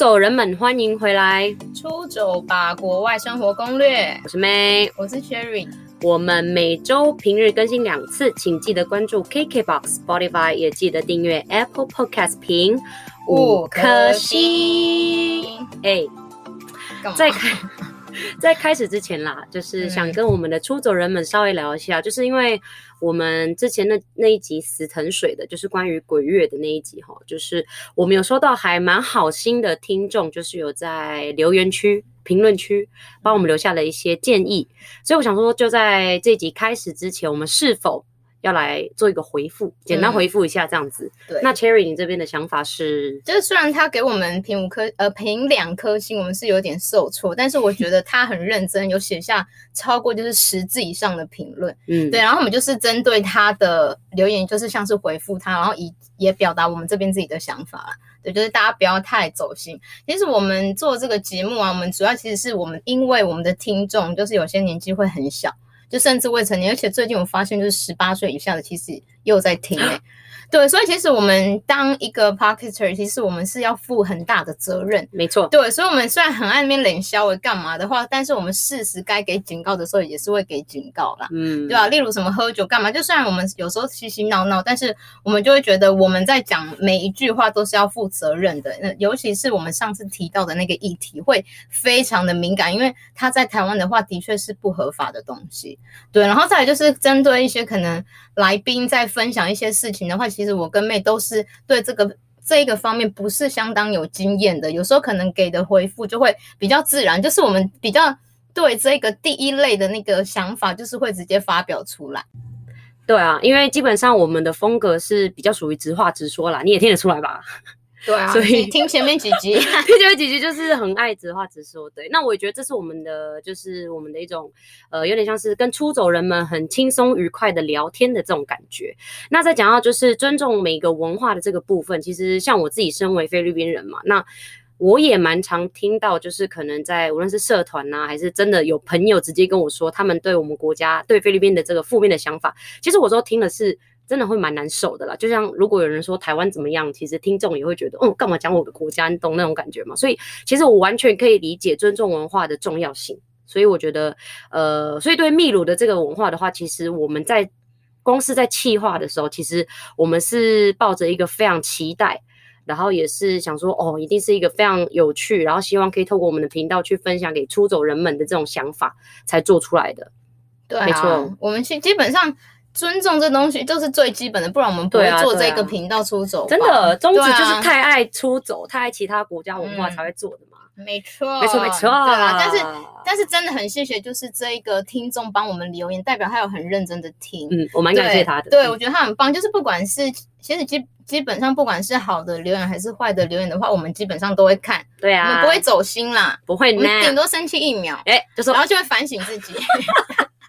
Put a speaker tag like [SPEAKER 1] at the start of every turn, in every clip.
[SPEAKER 1] 走人们，欢迎回来！
[SPEAKER 2] 出走吧，国外生活攻略。
[SPEAKER 1] 我是 May，
[SPEAKER 2] 我是 Cherry。
[SPEAKER 1] 我们每周平日更新两次，请记得关注 KKBOX、Spotify，也记得订阅 Apple Podcast，评五颗星。哎，在开 在开始之前啦，就是想跟我们的出走人们稍微聊一下，嗯、就是因为。我们之前的那一集死藤水的，就是关于鬼月的那一集哈，就是我们有收到还蛮好心的听众，就是有在留言区、评论区帮我们留下了一些建议，所以我想说，就在这集开始之前，我们是否要来做一个回复，简单回复一下这样子。嗯、对，那 Cherry，你这边的想法是？
[SPEAKER 2] 就是虽然他给我们评五颗，呃，评两颗星，我们是有点受挫，但是我觉得他很认真，有写下超过就是十字以上的评论。嗯，对，然后我们就是针对他的留言，就是像是回复他，然后以也表达我们这边自己的想法啦。对，就是大家不要太走心。其实我们做这个节目啊，我们主要其实是我们因为我们的听众就是有些年纪会很小。就甚至未成年，而且最近我发现，就是十八岁以下的其实又在听诶。对，所以其实我们当一个 podcaster，其实我们是要负很大的责任。
[SPEAKER 1] 没错，
[SPEAKER 2] 对，所以我们虽然很爱那边冷笑为干嘛的话，但是我们适时该给警告的时候，也是会给警告啦。嗯，对吧？例如什么喝酒干嘛，就虽然我们有时候嬉嬉闹闹，但是我们就会觉得我们在讲每一句话都是要负责任的。那尤其是我们上次提到的那个议题，会非常的敏感，因为他在台湾的话，的确是不合法的东西。对，然后再来就是针对一些可能来宾在分享一些事情的话，其其实我跟妹都是对这个这一个方面不是相当有经验的，有时候可能给的回复就会比较自然，就是我们比较对这个第一类的那个想法，就是会直接发表出来。
[SPEAKER 1] 对啊，因为基本上我们的风格是比较属于直话直说啦，你也听得出来吧？
[SPEAKER 2] 对啊，所以听前面几集，听
[SPEAKER 1] 前面几集就是很爱直话直说。对，那我也觉得这是我们的，就是我们的一种，呃，有点像是跟出走人们很轻松愉快的聊天的这种感觉。那再讲到就是尊重每个文化的这个部分，其实像我自己身为菲律宾人嘛，那我也蛮常听到，就是可能在无论是社团呐、啊，还是真的有朋友直接跟我说，他们对我们国家对菲律宾的这个负面的想法，其实我说听的是。真的会蛮难受的啦，就像如果有人说台湾怎么样，其实听众也会觉得，嗯，干嘛讲我的国家？你懂那种感觉吗？所以其实我完全可以理解尊重文化的重要性。所以我觉得，呃，所以对秘鲁的这个文化的话，其实我们在公司在企划的时候，其实我们是抱着一个非常期待，然后也是想说，哦，一定是一个非常有趣，然后希望可以透过我们的频道去分享给出走人们的这种想法才做出来的。
[SPEAKER 2] 对啊，没错，我们基基本上。尊重这东西就是最基本的，不然我们不会做这个频道出走。
[SPEAKER 1] 真的，宗旨就是太爱出走，太爱其他国家文化才会做的嘛。
[SPEAKER 2] 没错，
[SPEAKER 1] 没错，没错。
[SPEAKER 2] 对啊，但是但是真的很谢谢，就是这一个听众帮我们留言，代表他有很认真的听。
[SPEAKER 1] 嗯，我蛮感谢他的。
[SPEAKER 2] 对，我觉得他很棒，就是不管是其实基基本上不管是好的留言还是坏的留言的话，我们基本上都会看。
[SPEAKER 1] 对啊，
[SPEAKER 2] 我们不会走心啦，
[SPEAKER 1] 不会，我们
[SPEAKER 2] 顶多生气一秒，
[SPEAKER 1] 哎，就是
[SPEAKER 2] 然后就会反省自己。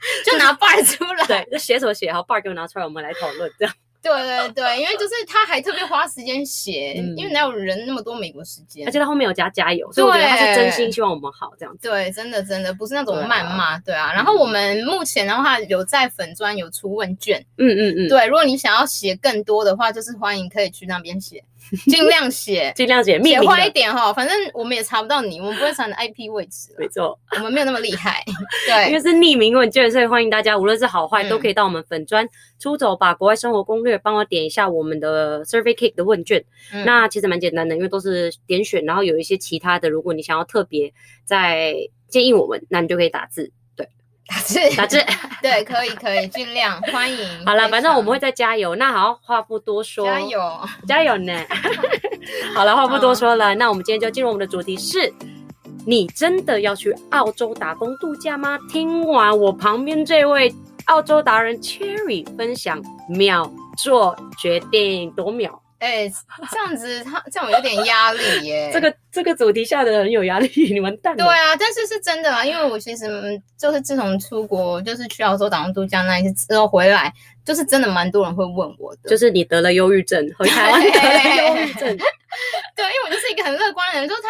[SPEAKER 2] 就拿 bar 出来，
[SPEAKER 1] 对，就写什么写好 bar 给我拿出来，我们来讨论这样。
[SPEAKER 2] 对对对，因为就是他还特别花时间写，嗯、因为哪有人那么多美国时间，
[SPEAKER 1] 而且他后面有加加油，所以我觉得他是真心希望我们好这样子。
[SPEAKER 2] 对，真的真的不是那种谩骂，对啊。对啊，然后我们目前的话有在粉专有出问卷，嗯嗯嗯，对，如果你想要写更多的话，就是欢迎可以去那边写。尽量写，
[SPEAKER 1] 尽量写，
[SPEAKER 2] 写快一点哈，反正我们也查不到你，我们不会查你的 IP 位置。
[SPEAKER 1] 没错，
[SPEAKER 2] 我们没有那么厉害。对，
[SPEAKER 1] 因为是匿名问卷，所以欢迎大家，无论是好坏，都可以到我们粉砖出走把国外生活攻略，帮我点一下我们的 Survey Cake 的问卷。嗯、那其实蛮简单的，因为都是点选，然后有一些其他的，如果你想要特别再建议我们，那你就可以打字。
[SPEAKER 2] 打字，
[SPEAKER 1] 打字，
[SPEAKER 2] 对，可以，可以，尽量欢迎。
[SPEAKER 1] 好了，反正我们会再加油。那好，话不多说，
[SPEAKER 2] 加油，
[SPEAKER 1] 加油呢。好了，话不多说了，那我们今天就进入我们的主题是：你真的要去澳洲打工度假吗？听完我旁边这位澳洲达人 Cherry 分享，秒做决定，多秒。
[SPEAKER 2] 哎、欸，这样子他 这样我有点压力耶。
[SPEAKER 1] 这个这个主题下的很有压力，你完蛋了。
[SPEAKER 2] 对啊，但是是真的啊，因为我其实就是自从出国，就是去澳洲打工度假那一次之后回来，就是真的蛮多人会问我的，
[SPEAKER 1] 就是你得了忧郁症，回台湾得了忧郁症。
[SPEAKER 2] 对，因为我就是一个很乐观的人，就是他。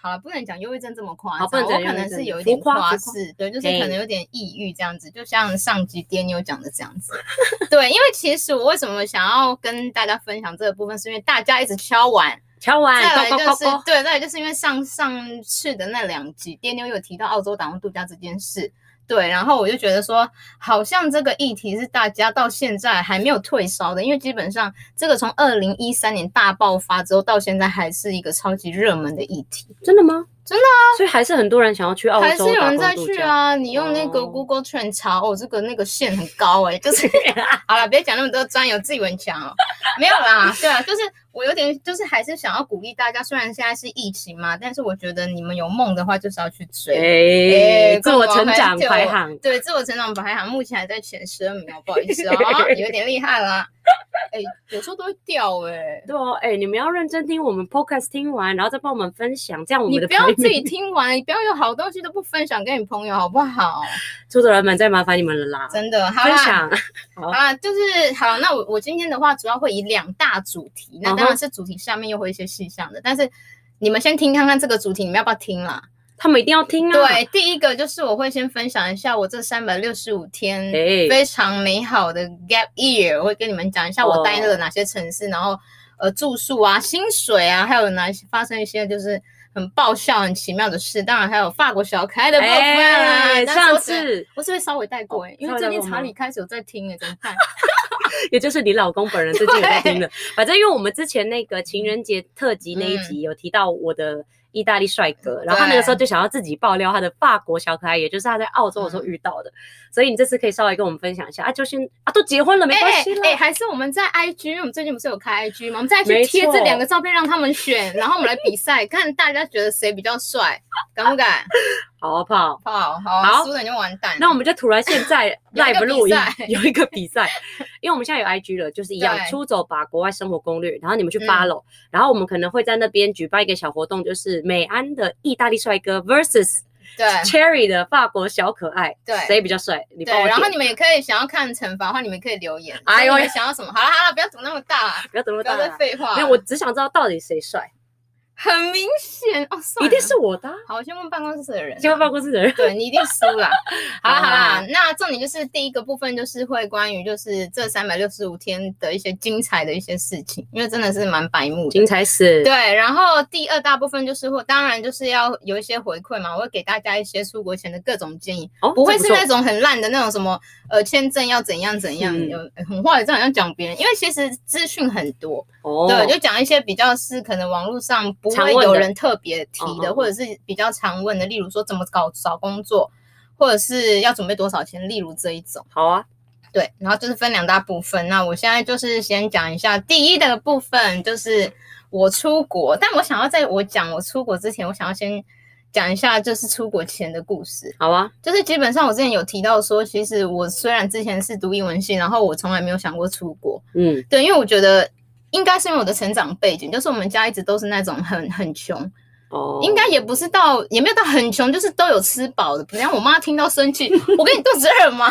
[SPEAKER 2] 好了，不能讲忧郁症这么夸张，我可能是有一点夸饰，对，就是可能有点抑郁这样子，就像上集 Daniel 讲的这样子。对，因为其实我为什么想要跟大家分享这个部分，是因为大家一直敲碗敲完，
[SPEAKER 1] 再来就是对，再来就是因为上上次的那两集，爹妞有提到澳洲打工度假这件事。对，然后我就觉得说，好像这个议题是大家到现在还没有退烧的，因为基本上这个从二零一三年大爆发之后到现在还是一个超级热门的议题。
[SPEAKER 2] 真的吗？
[SPEAKER 1] 真的啊！
[SPEAKER 2] 所以还是很多人想要去澳洲，
[SPEAKER 1] 还是有人在去啊。你用那个 Google Trend 查，哦，这个那个线很高哎、欸，就是 好了，别讲那么多专有，自以为强哦。没有啦，对啊，就是。我有点就是还是想要鼓励大家，虽然现在是疫情嘛，但是我觉得你们有梦的话就是要去追。
[SPEAKER 2] 哎、欸，自我成长排行，
[SPEAKER 1] 对，自我成长排行目前还在前十二名哦，不好意思哦，有点厉害啦。哎、欸，有时候都会掉哎、欸。对哦，
[SPEAKER 2] 哎、欸，你们要认真听我们 podcast 听完，然后再帮我们分享，这样我们的
[SPEAKER 1] 你不要自己听完，你不要有好东西都不分享给你朋友，好不好？
[SPEAKER 2] 出走人们再麻烦你们了啦，
[SPEAKER 1] 真的，好啦分享 好啊，就是好。那我我今天的话主要会以两大主题，那当然是主题下面又会一些细项的，但是你们先听看看这个主题，你们要不要听啦？
[SPEAKER 2] 他们一定要听啊！
[SPEAKER 1] 对，第一个就是我会先分享一下我这三百六十五天非常美好的 gap year，我会跟你们讲一下我待了哪些城市，然后呃住宿啊、薪水啊，还有哪些发生一些就是很爆笑、很奇妙的事。当然还有法国小可爱的部分啦。上次我是不是稍微带过哎？因为最近查理开始有在听哎，怎么办？
[SPEAKER 2] 也就是你老公本人最近有在听的。反正因为我们之前那个情人节特辑那一集有提到我的。意大利帅哥，然后他那个时候就想要自己爆料他的法国小可爱，也就是他在澳洲的时候遇到的，嗯、所以你这次可以稍微跟我们分享一下啊，就先啊，都结婚了没关系了，哎、欸欸，还是我们在 IG，因为我们最近不是有开 IG 吗？我们再去贴这两个照片让他们选，然后我们来比赛，看大家觉得谁比较帅，敢不敢？好好，泡泡好，输了你就完蛋。那我们就突然现在 live 录音，有一个比赛，因为我们现在有 IG 了，就是一样出走吧国外生活攻略，然后你们去 follow，、嗯、然后我们可能会在那边举办一个小活动，就是美安的意大利帅哥 versus 对 Cherry 的法国小可爱，对，谁比较帅？你帮我对，然后你们也可以想要看惩罚的话，你们可以留言，哎呦，想要什么？好了好了，不要赌那么大，不要赌那么大，不要再废话。没有，我只想知道到底谁帅。很明显哦，一定是我的。好，我先问办公室的人。先问办公室的人。对，你一定输了。好了好了，那重点就是第一个部分，就是会关于就是这三百六十五天的一些精彩的一些事情，因为真的是蛮白目的。精彩死。对，然后第二大部分就是会，当然就是要有一些回馈嘛，我会给大家一些出国前的各种建议，哦、不会是那种很烂的那种什么呃签证要怎样怎样，有、嗯、很坏的这样要讲别人，因为其实资讯很多。哦。对，就讲一些比较是可能网络上。不会有人特别提的，或者是比较常问的，例如说怎么搞找工作，或者是要准备多少钱，例如这一种。好啊，对，然后就是分两大部分。那我现在就是先讲一下第一的部分，就是我出国。但我想要在我讲我出国之前，我想要先讲一下就是出国前的故事。好啊，就是基本上我之前有提到说，其实我虽然之前是读英文系，然后我从来没有想过出国。嗯，对，因为我觉得。应该是因为我的成长背景，就是我们家一直都是那种很很穷，哦，应该也不是到也没有到很穷，就是都有吃饱的。不然我妈听到生气，我跟你肚子饿吗？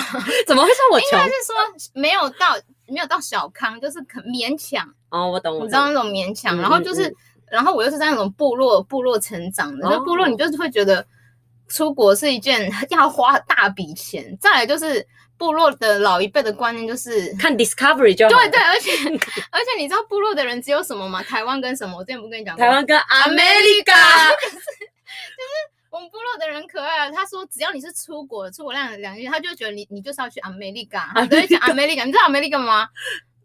[SPEAKER 2] 怎么会说我穷？应该是说没有到没有到小康，就是很勉强。哦，我懂，我懂，你知道那种勉强。然后就是，然后我又是在那种部落部落成长的，就、哦、部落你就是会觉得出国是一件 要花大笔钱，再来就是。部落的老一辈的观念就是看 Discovery 就好。对对，而且 而且你知道部落的人只有什么吗？台湾跟什么？我之前不跟你讲过。台湾跟 America。就是就是我们部落的人可爱啊，他说只要你是出国，出国两两个月，他就觉得你你就是要去 America。对，讲 America，你知道 America 吗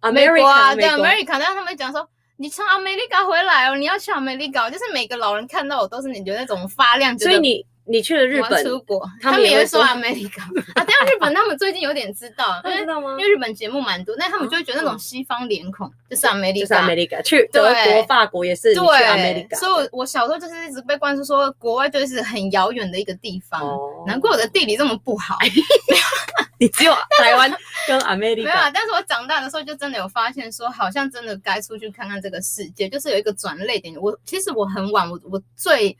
[SPEAKER 2] ？America, 美国啊，对 America，但是他们讲说你从 America 回来哦，你要去 America，就是每个老人看到我都是你觉得那种发亮，所以你。你去了日本出国，他们也会说 America 啊。等下日本他们最近有点知道，知道吗？因为日本节目蛮多，但他们就会觉得那种西方脸孔就是 America，就是 America。去德国、法国也是对 America。所以，我我小时候就是一直被灌输说，国外就是很遥远的一个地方。难怪我的地理这么不好。你只有台湾跟 America。没有啊，但是我长大的时候就真的有发现说，好像真的该出去看看这个世界，就是有一个转捩点。我其实我很晚，我我最。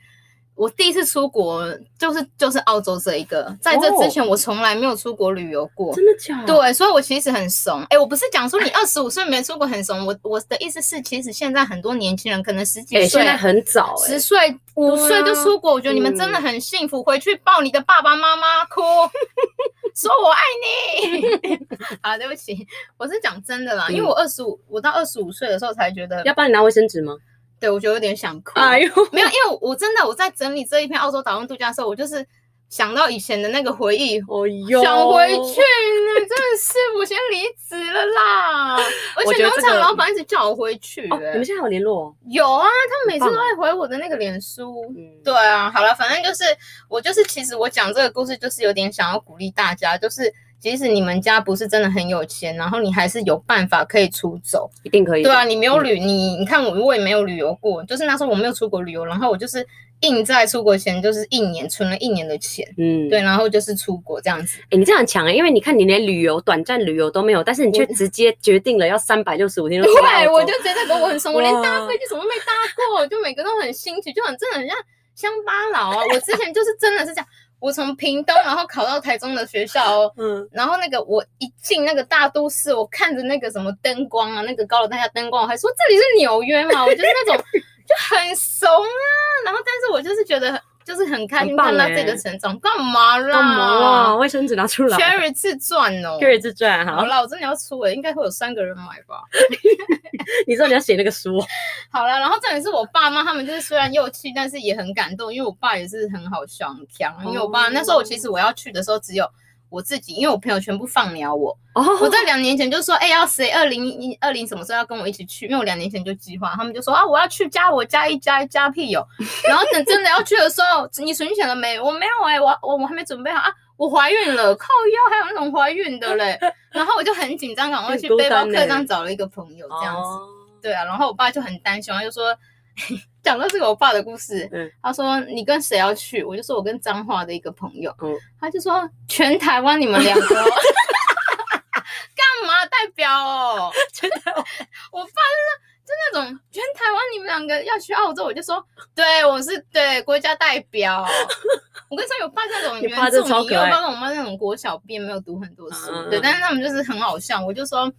[SPEAKER 2] 我第一次出国就是就是澳洲这一个，在这之前我从来没有出国旅游过。真的假的？对，所以我其实很怂。哎、欸，我不是讲说你二十五岁没出国很怂，我我的意思是，其实现在很多年轻人可能十几岁，欸、现在很早、欸，十岁五岁就出国，我觉得你们真的很幸福。回去抱你的爸爸妈妈哭，说我爱你。好，对不起，我是讲真的啦，嗯、因为我二十五，我到二十五岁的时候才觉得，要帮你拿卫生纸吗？对，我觉得有点想哭。
[SPEAKER 1] 哎呦，
[SPEAKER 2] 没有，因为我真的我在整理这一篇澳洲岛上度假的时候，我就是。想到以前的那个回忆，
[SPEAKER 1] 哦哟，
[SPEAKER 2] 想回去呢，真的是我先离职了啦。而且农场老板一直叫我回去，欸，
[SPEAKER 1] 你们现在有联络？
[SPEAKER 2] 有啊，他每次都会回我的那个脸书。嗯，对啊，好了，反正就是我就是，其实我讲这个故事就是有点想要鼓励大家，就是即使你们家不是真的很有钱，然后你还是有办法可以出走，
[SPEAKER 1] 一定可以。
[SPEAKER 2] 对啊，你没有旅，你你看我我也没有旅游过，就是那时候我没有出国旅游，然后我就是。硬在出国前就是一年存了一年的钱，嗯，对，然后就是出国这样子。
[SPEAKER 1] 哎、欸，你这样强哎，因为你看你连旅游、短暂旅游都没有，但是你却直接决定了要三百六十五天。对，
[SPEAKER 2] 我就觉得跟我很怂，我连搭飞机什么都没搭过，就每个都很新奇，就很真的很像乡巴佬啊。我之前就是真的是这样，我从屏东然后考到台中的学校哦，嗯，然后那个我一进那个大都市，我看着那个什么灯光啊，那个高楼大厦灯光，我还说这里是纽约嘛，我就是那种。就很怂啊，然后但是我就是觉得就是很开心看到这个成长，干嘛啦？
[SPEAKER 1] 干嘛啦？卫生纸拿出来。
[SPEAKER 2] Cherry 自传哦
[SPEAKER 1] ，Cherry 自传，好，
[SPEAKER 2] 好了，我真的要出了，应该会有三个人买吧？
[SPEAKER 1] 你知道你要写那个书？
[SPEAKER 2] 好了，然后这里是我爸妈，他们就是虽然又气，但是也很感动，因为我爸也是很好笑，很强。因为我爸那时候我其实我要去的时候只有。我自己，因为我朋友全部放鸟我，oh. 我在两年前就说，哎、欸，要谁二零一二零什么时候要跟我一起去？因为我两年前就计划，他们就说啊，我要去加我加一加一加屁友，然后等真的要去的时候，你存钱了没？我没有哎、欸，我我我还没准备好啊，我怀孕了，靠腰还有那种怀孕的嘞，然后我就很紧张，赶快去 背包客栈找了一个朋友这样子，oh. 对啊，然后我爸就很担心，他就说。讲到这个我爸的故事，嗯，他说你跟谁要去？我就说我跟彰化的一个朋友，嗯，他就说全台湾你们两个 干嘛代表哦？全台湾，我爸就是就那种全台湾你们两个要去澳洲，我就说对，我是对国家代表。我跟你说，我爸那种原住民，我爸跟我妈那种国小毕业没有读很多书，嗯，对，但是他们就是很好笑，我就说。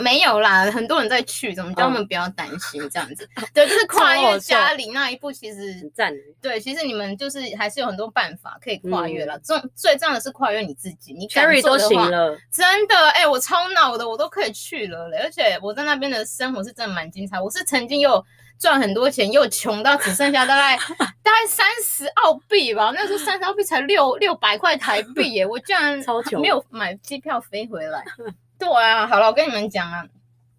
[SPEAKER 2] 没有啦，很多人在去，怎么叫他们不要担心这样子？对，就是跨越家里那一步，其实赞。对，其实你们就是还是有很多办法可以跨越了。重最重要的是跨越你自己，你 carry 都行了，真的，哎，我超脑的，我都可以去了嘞。而且我在那边的生活是真的蛮精彩。我是曾经又赚很多钱，又穷到只剩下大概 大概三十澳币吧。那时候三十澳币才六六百块台币耶，我居然没有买机票飞回来。对啊，好了，我跟你们讲啊，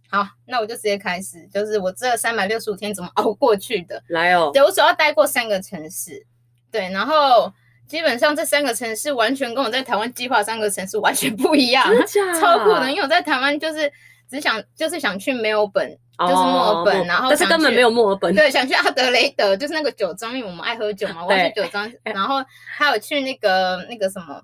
[SPEAKER 2] 好，那我就直接开始，就是我这三百六十五天怎么熬过去的。来哦，对，我主要待过三个城市，对，然后基本上这三个城市完全跟我在台湾计划三个城市完全不一样，超酷的。因为我在台湾就是只想就是想去没有本，就是墨尔本，然后但是根本没有墨尔本，对，想去阿德雷德，就是那个酒庄，因为我们爱喝酒嘛，我要去酒庄，然后还有去那个那个什么。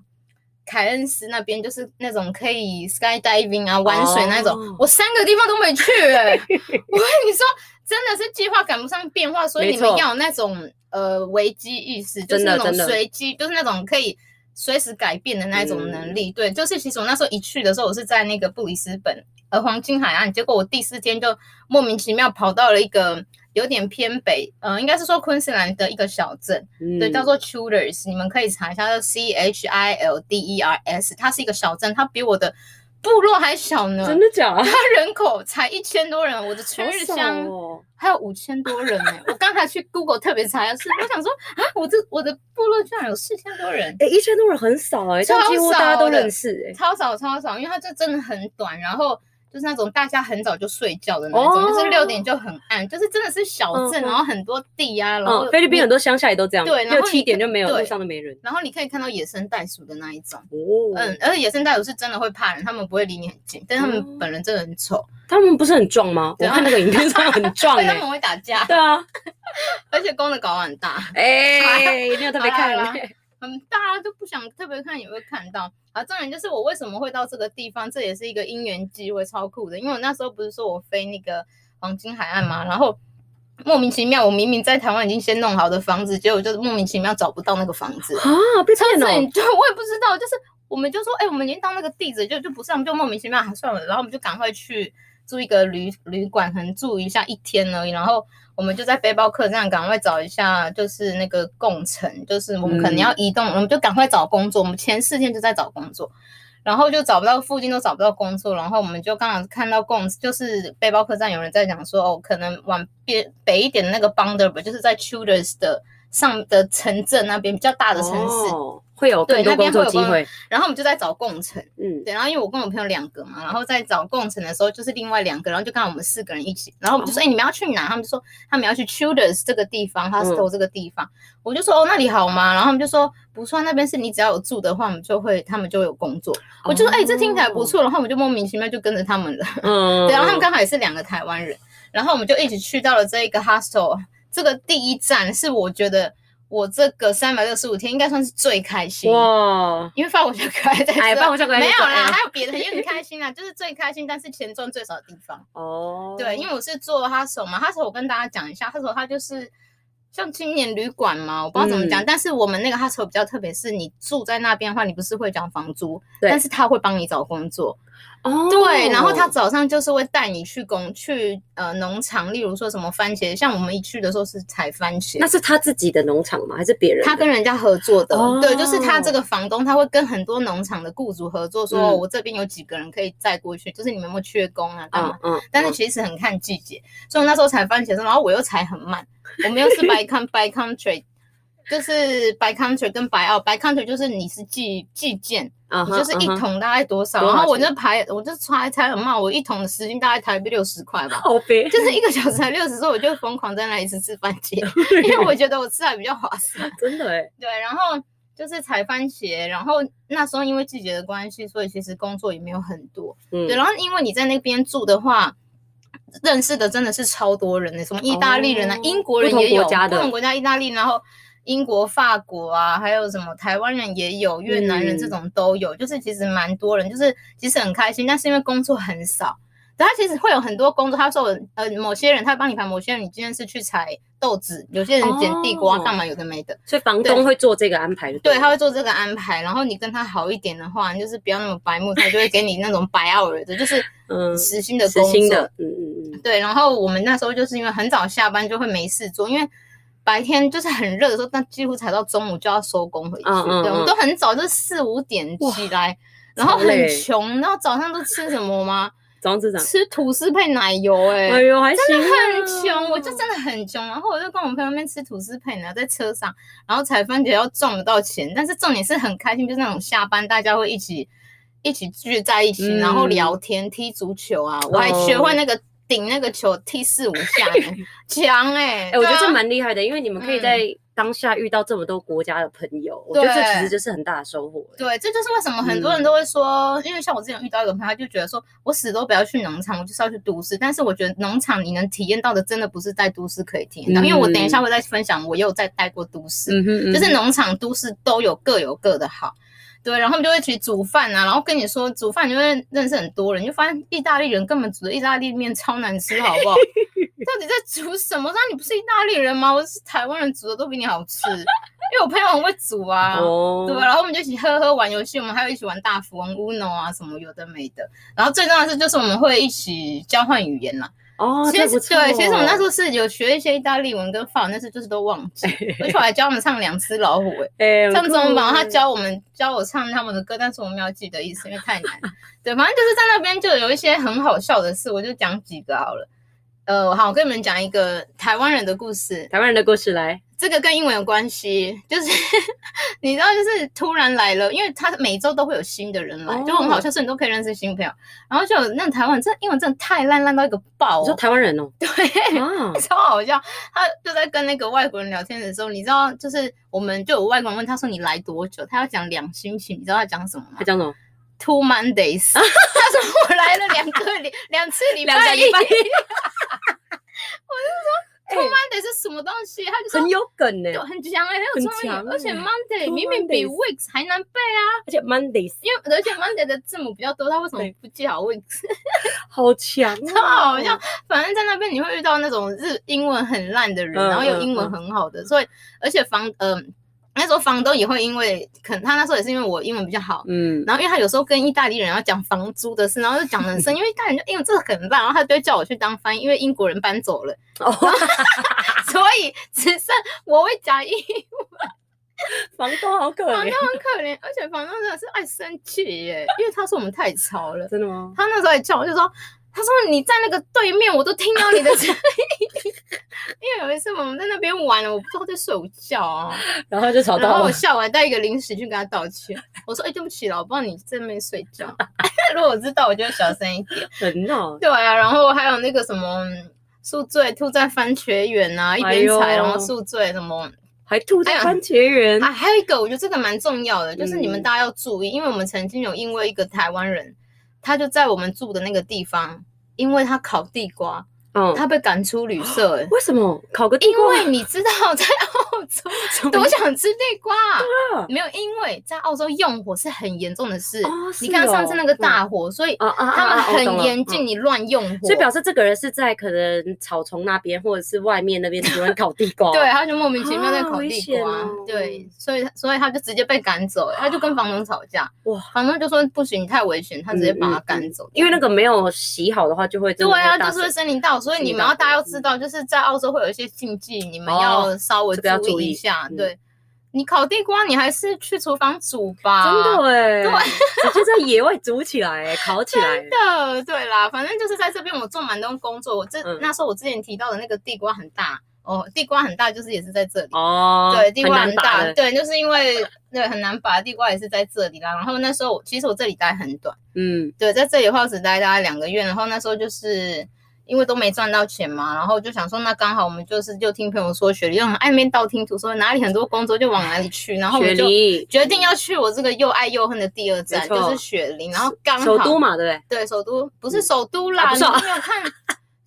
[SPEAKER 2] 凯恩斯那边就是那种可以 skydiving 啊，玩水那种，oh. 我三个地方都没去哎、欸。我跟你说，真的是计划赶不上变化，所以你们要有那种呃危机意识，就是那种随机，就是那种可以随时改变的那种能力。对，就是其实我那时候一去的时候，我是在那个布里斯本呃黄金海岸，结果我第四天就莫名其妙跑到了一个。有点偏北，嗯、呃，应该是说昆士兰的一个小镇，嗯、对，叫做 Childers，你们可以查一下，叫 C H I L D E R S，它是一个小镇，它比我的部落还小呢。真的假的？它人口才一千多人，我的春日乡还有五千多人呢。我刚才去 Google 特别查一下，是我想说啊，我这我的部落居然有四千多人，哎、欸，一千多人很少哎、欸，超少，几乎大家都认识哎、欸，超少超少，因为它这真的很短，然后。就是那种大家很早就睡觉的那种，哦、就是六点就很暗，就是真的是小镇，嗯、然后很多地啊，然后菲律宾很多乡下也都这样，对，六七点就没有，路上都没人，然后你可以看到野生袋鼠的那一种，哦，嗯，而且野生袋鼠是真的会怕人，他们不会离你很近，但他们本人真的很丑，他们不是很壮吗？我看那个影片上很壮、欸，他们会打架，对啊，而且公的睾丸很大，哎、欸，一定要特别看了。很大，都不想特别看，也会看到。啊，重点就是我为什么会到这个地方，这也是一个因缘机会，超酷的。因为我那时候不是说我飞那个黄金海岸嘛，然后莫名其妙，我明明在台湾已经先弄好的房子，结果就是莫名其妙找不到那个房子啊，被骗了。对，我也不知道，就是我们就说，哎、欸，我们已经到那个地址，就就不是，我们就莫名其妙，还算了，然后我们就赶快去住一个旅旅馆，可能住一下一天而已，然后。我们就在背包客栈赶快找一下，就是那个共乘，就是我们可能要移动，嗯、我们就赶快找工作。我们前四天就在找工作，然后就找不到附近都找不到工作，然后我们就刚好看到共就是背包客栈有人在讲说哦，可能往边北一点的那个 Bundaberg 就是在 Tudors 的上的城镇那边比较大的城市。
[SPEAKER 1] 哦会有更多工作机会，
[SPEAKER 2] 然后我们就在找共乘，
[SPEAKER 1] 嗯，
[SPEAKER 2] 对，然后因为我跟我朋友两个嘛，然后在找共乘的时候就是另外两个，然后就刚好我们四个人一起，然后我们就说，哎、哦，你们要去哪？他们就说他们要去 Tudors 这个地方，Hostel 这个地方，嗯、我就说哦，那里好吗？然后他们就说不错，那边是你只要有住的话，我们就会他们就会有工作。哦、我就说哎，这听起来不错，然后我们就莫名其妙就跟着他们了，嗯，对，然后他们刚好也是两个台湾人，然后我们就一起去到了这一个 Hostel，这个第一站是我觉得。我这个三百六十五天应该算是最开心哇，因为法国小可爱在这，
[SPEAKER 1] 法国小可爱
[SPEAKER 2] 没有啦，还有别的，也很开心啊，就是最开心，但是钱赚最少的地方哦。对，因为我是做 hostel 嘛，hostel 我跟大家讲一下，hostel 它就是像青年旅馆嘛，我不知道怎么讲，嗯、但是我们那个 hostel 比较特别，是你住在那边的话，你不是会讲房租，但是他会帮你找工作。哦，对，然后他早上就是会带你去工去呃农场，例如说什么番茄，像我们一去的时候是采番茄，
[SPEAKER 1] 那是他自己的农场吗？还是别人？
[SPEAKER 2] 他跟人家合作的，哦、对，就是他这个房东他会跟很多农场的雇主合作，说、嗯、我这边有几个人可以载过去，就是你们有没有缺工啊？干嘛？嗯，嗯，但是其实很看季节，所以我那时候采番茄的时候，然后我又采很慢，我们又是 by con by country。就是 by country 跟 by out by country 就是你是计计件，uh huh, 你就是一桶大概多少，uh huh. 然后我就排，我就猜猜很慢，我一桶的时薪大概台币六十块吧，
[SPEAKER 1] 好肥，
[SPEAKER 2] 就是一个小时才六十，所以我就疯狂在那里吃吃番茄，因为我觉得我吃还比较划算，
[SPEAKER 1] 真的哎，
[SPEAKER 2] 对，然后就是采番茄，然后那时候因为季节的关系，所以其实工作也没有很多，嗯，对，然后因为你在那边住的话，认识的真的是超多人的，什么意大利人啊，oh, 英国人也有，不同国家的，不同国家意大利，然后。英国、法国啊，还有什么台湾人也有，越南人这种都有，嗯、就是其实蛮多人，就是其实很开心，但是因为工作很少，但他其实会有很多工作。他说，呃，某些人他会帮你排，某些人你今天是去采豆子，有些人捡地瓜干嘛，有的没的。
[SPEAKER 1] 所以房东会做这个安排對，
[SPEAKER 2] 对，他会做这个安排。然后你跟他好一点的话，你就是不要那么白目，他就会给你那种 by hour 的，就是 嗯，时薪的工作。
[SPEAKER 1] 嗯嗯嗯。
[SPEAKER 2] 对，然后我们那时候就是因为很早下班就会没事做，因为。白天就是很热的时候，但几乎才到中午就要收工回去。嗯嗯、对，我们都很早，就四五点起来，然后很穷。然后早上都吃什么吗？
[SPEAKER 1] 早上吃啥？
[SPEAKER 2] 吃吐司配奶油、欸。哎，
[SPEAKER 1] 哎呦，还
[SPEAKER 2] 真的很穷，我就真的很穷。然后我就跟我们朋友们吃吐司配奶油，在车上，然后采番茄要赚得到钱，但是重点是很开心，就是那种下班大家会一起一起聚在一起，嗯、然后聊天、踢足球啊。我还学会那个。顶那个球踢四五下，强哎！
[SPEAKER 1] 哎，我觉得这蛮厉害的，因为你们可以在当下遇到这么多国家的朋友，我觉得这其实就是很大的收获。
[SPEAKER 2] 对，这就是为什么很多人都会说，因为像我之前遇到一个朋友，他就觉得说我死都不要去农场，我就是要去都市。但是我觉得农场你能体验到的，真的不是在都市可以体验到，因为我等一下会再分享，我又在待过都市，就是农场、都市都有各有各的好。对，然后他们就会一起煮饭啊，然后跟你说煮饭，你就会认识很多人，你就发现意大利人根本煮的意大利面超难吃，好不好？到底在煮什么？那你不是意大利人吗？我是台湾人，煮的都比你好吃，因为我朋友很会煮啊，对吧？然后我们就一起喝喝玩游戏，我们还有一起玩大富翁、Uno 啊什么有的没的。然后最重要的是，就是我们会一起交换语言啦。
[SPEAKER 1] 哦，
[SPEAKER 2] 其实对，其实我们那时候是有学一些意大利文跟法文，但是就是都忘记。而且我还教他们唱两只老虎，哎，唱中文版，他教我们教我唱他们的歌，但是我没有记得意思，因为太难。对，反正就是在那边就有一些很好笑的事，我就讲几个好了。呃，好，我跟你们讲一个台湾人的故事。
[SPEAKER 1] 台湾人的故事来，
[SPEAKER 2] 这个跟英文有关系，就是 你知道，就是突然来了，因为他每周都会有新的人来，哦、就很好笑，所以你都可以认识新朋友。然后就有那台湾，这英文真的太烂，烂到一个爆、哦。
[SPEAKER 1] 你说台湾人哦？
[SPEAKER 2] 对，啊、超好笑。他就在跟那个外国人聊天的时候，你知道，就是我们就有外国人问他说：“你来多久？”他要讲两星期，你知道他讲什么吗？
[SPEAKER 1] 他讲什么
[SPEAKER 2] ？Two Mondays，他说我来了两个礼两次礼拜一，我就说 Two Mondays 是什么东西？他就说
[SPEAKER 1] 很有梗呢，
[SPEAKER 2] 很强哎，很有创意，而且 Monday 明明比 Weeks 还难背啊，
[SPEAKER 1] 而且 Mondays，
[SPEAKER 2] 因为而且 Monday 的字母比较多，他为什么不记好 Weeks？
[SPEAKER 1] 好强，
[SPEAKER 2] 超好笑。反正在那边你会遇到那种日英文很烂的人，然后有英文很好的，所以而且房嗯。那时候房东也会因为，可能他那时候也是因为我英文比较好，嗯，然后因为他有时候跟意大利人要讲房租的事，然后就讲得很深，因为意大利人就英文真的很烂，然后他就会叫我去当翻译，因为英国人搬走了，哦，所以只剩我会讲英文。
[SPEAKER 1] 房东好可怜，
[SPEAKER 2] 房东很可怜，而且房东真的是爱生气耶，因为他说我们太吵了。
[SPEAKER 1] 真的吗？
[SPEAKER 2] 他那时候也叫我，就说。他说：“你在那个对面，我都听到你的声音。因为有一次我们在那边玩了，我不知道在睡午觉啊，
[SPEAKER 1] 然后就吵到我。
[SPEAKER 2] 然后我下午还带一个零食去跟他道歉。我说：‘哎、欸，对不起了，我不知道你在那边睡觉。’如果我知道，我就会小声一点。很闹。对啊，然后还有那个什么宿醉吐在番茄园啊，一边踩然后宿醉什么，
[SPEAKER 1] 还吐在番茄园。
[SPEAKER 2] 啊，还有一个，我觉得这个蛮重要的，就是你们大家要注意，嗯、因为我们曾经有因为一个台湾人。”他就在我们住的那个地方，因为他烤地瓜。嗯，他被赶出旅社，哎，
[SPEAKER 1] 为什么？烤个地瓜？
[SPEAKER 2] 因为你知道，在澳洲 多想吃地瓜，没有，因为在澳洲用火是很严重的事。你看上次那个大火，所以他们很严禁你乱用火，
[SPEAKER 1] 所以表示这个人是在可能草丛那边或者是外面那边喜欢烤地瓜。
[SPEAKER 2] 对，他就莫名其妙在烤地瓜，对，所以所以他就直接被赶走，他就跟房东吵架。哇，房东就说不行，太危险，他直接把他赶走，
[SPEAKER 1] 因为那个没有洗好的话就会对
[SPEAKER 2] 啊，就是会森林大火。所以你们要大家要知道，就是在澳洲会有一些禁忌，你们要稍微注意一下。对，你烤地瓜，你还是去厨房煮吧。
[SPEAKER 1] 真的哎，对，直接在野外煮起来，烤起来。
[SPEAKER 2] 真的，对啦，反正就是在这边我做蛮多工作。我这那时候我之前提到的那个地瓜很大哦，地瓜很大，就是也是在这里哦。对，地瓜很大，对，就是因为对很难拔，地瓜也是在这里啦。然后那时候其实我这里待很短，嗯，对，在这里的话只待大概两个月。然后那时候就是。因为都没赚到钱嘛，然后就想说，那刚好我们就是就听朋友说雪梨，又很爱面道听途说哪里很多工作就往哪里去，然后我们就决定要去我这个又爱又恨的第二站，就是雪梨，然后刚好
[SPEAKER 1] 首都嘛，对不对？
[SPEAKER 2] 对，首都不是首都啦，你没有看。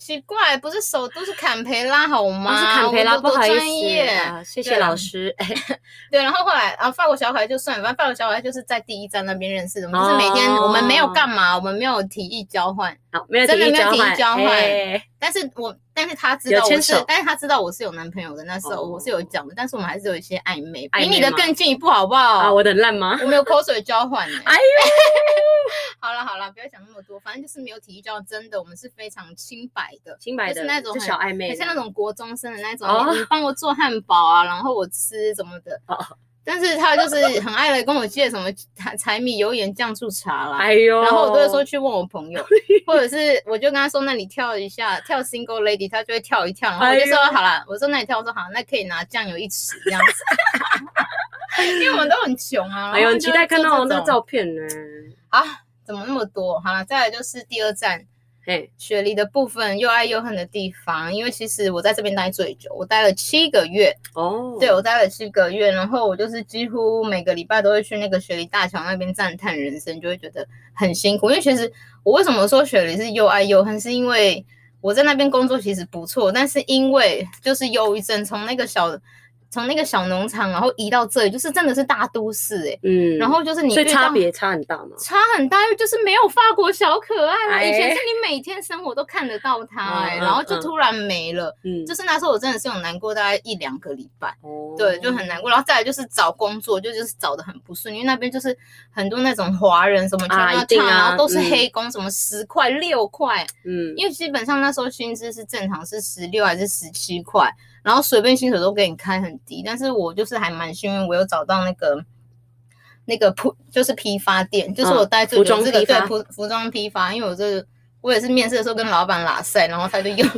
[SPEAKER 2] 奇怪，不是首都是坎培拉好吗？
[SPEAKER 1] 是坎培拉，不好意思，谢谢老师。
[SPEAKER 2] 对，然后后来啊，法国小孩就算，反正法国小孩就是在第一站那边认识的，我们就是每天我们没有干嘛，我们没有提议交换，
[SPEAKER 1] 没有
[SPEAKER 2] 真的没有提议交换。但是我但是他知道我是，但是他知道我是有男朋友的，那时候我是有讲的，但是我们还是有一些暧昧，比你的更进一步好不好？
[SPEAKER 1] 啊，我的烂吗？
[SPEAKER 2] 我们有口水交换。哎呦！好了好了，不要讲那么多，反正就是没有体育教，真的，我们是非常清白的，
[SPEAKER 1] 清白的，
[SPEAKER 2] 就是那种
[SPEAKER 1] 小暧昧，
[SPEAKER 2] 像那种国中生的那种，你帮我做汉堡啊，然后我吃什么的。但是他就是很爱来跟我借什么柴柴米油盐酱醋茶啦，哎呦，然后我都会说去问我朋友，或者是我就跟他说那你跳一下，跳 single lady，他就会跳一跳，然后我就说好啦，我说那你跳，我说好，那可以拿酱油一匙这样子，因为我们都很穷啊。
[SPEAKER 1] 哎呦，很期待看到那个照片呢。
[SPEAKER 2] 啊。怎么那么多？好了，再来就是第二站，嘿，雪梨的部分又爱又恨的地方。因为其实我在这边待最久，我待了七个月哦。对，我待了七个月，然后我就是几乎每个礼拜都会去那个雪梨大桥那边赞叹人生，就会觉得很辛苦。因为其实我为什么说雪梨是又爱又恨，是因为我在那边工作其实不错，但是因为就是忧郁症，从那个小。从那个小农场，然后移到这里，就是真的是大都市哎、欸，嗯，然后就是你，
[SPEAKER 1] 所以差别差很大吗？
[SPEAKER 2] 差很大，就是没有法国小可爱了。以前是你每天生活都看得到它哎、欸，然后就突然没了，嗯，就是那时候我真的是有难过大概一两个礼拜，哦，对，就很难过。然后再来就是找工作，就就是找的很不顺，因为那边就是很多那种华人什么啊，一定啊，然后都是黑工，什么十块六块，嗯，因为基本上那时候薪资是正常是十六还是十七块。然后随便薪水都给你开很低，但是我就是还蛮幸运，我有找到那个那个铺，就是批发店，就是我待最久这个对服服装批发，因为我这个我也是面试的时候跟老板拉塞，然后他就用，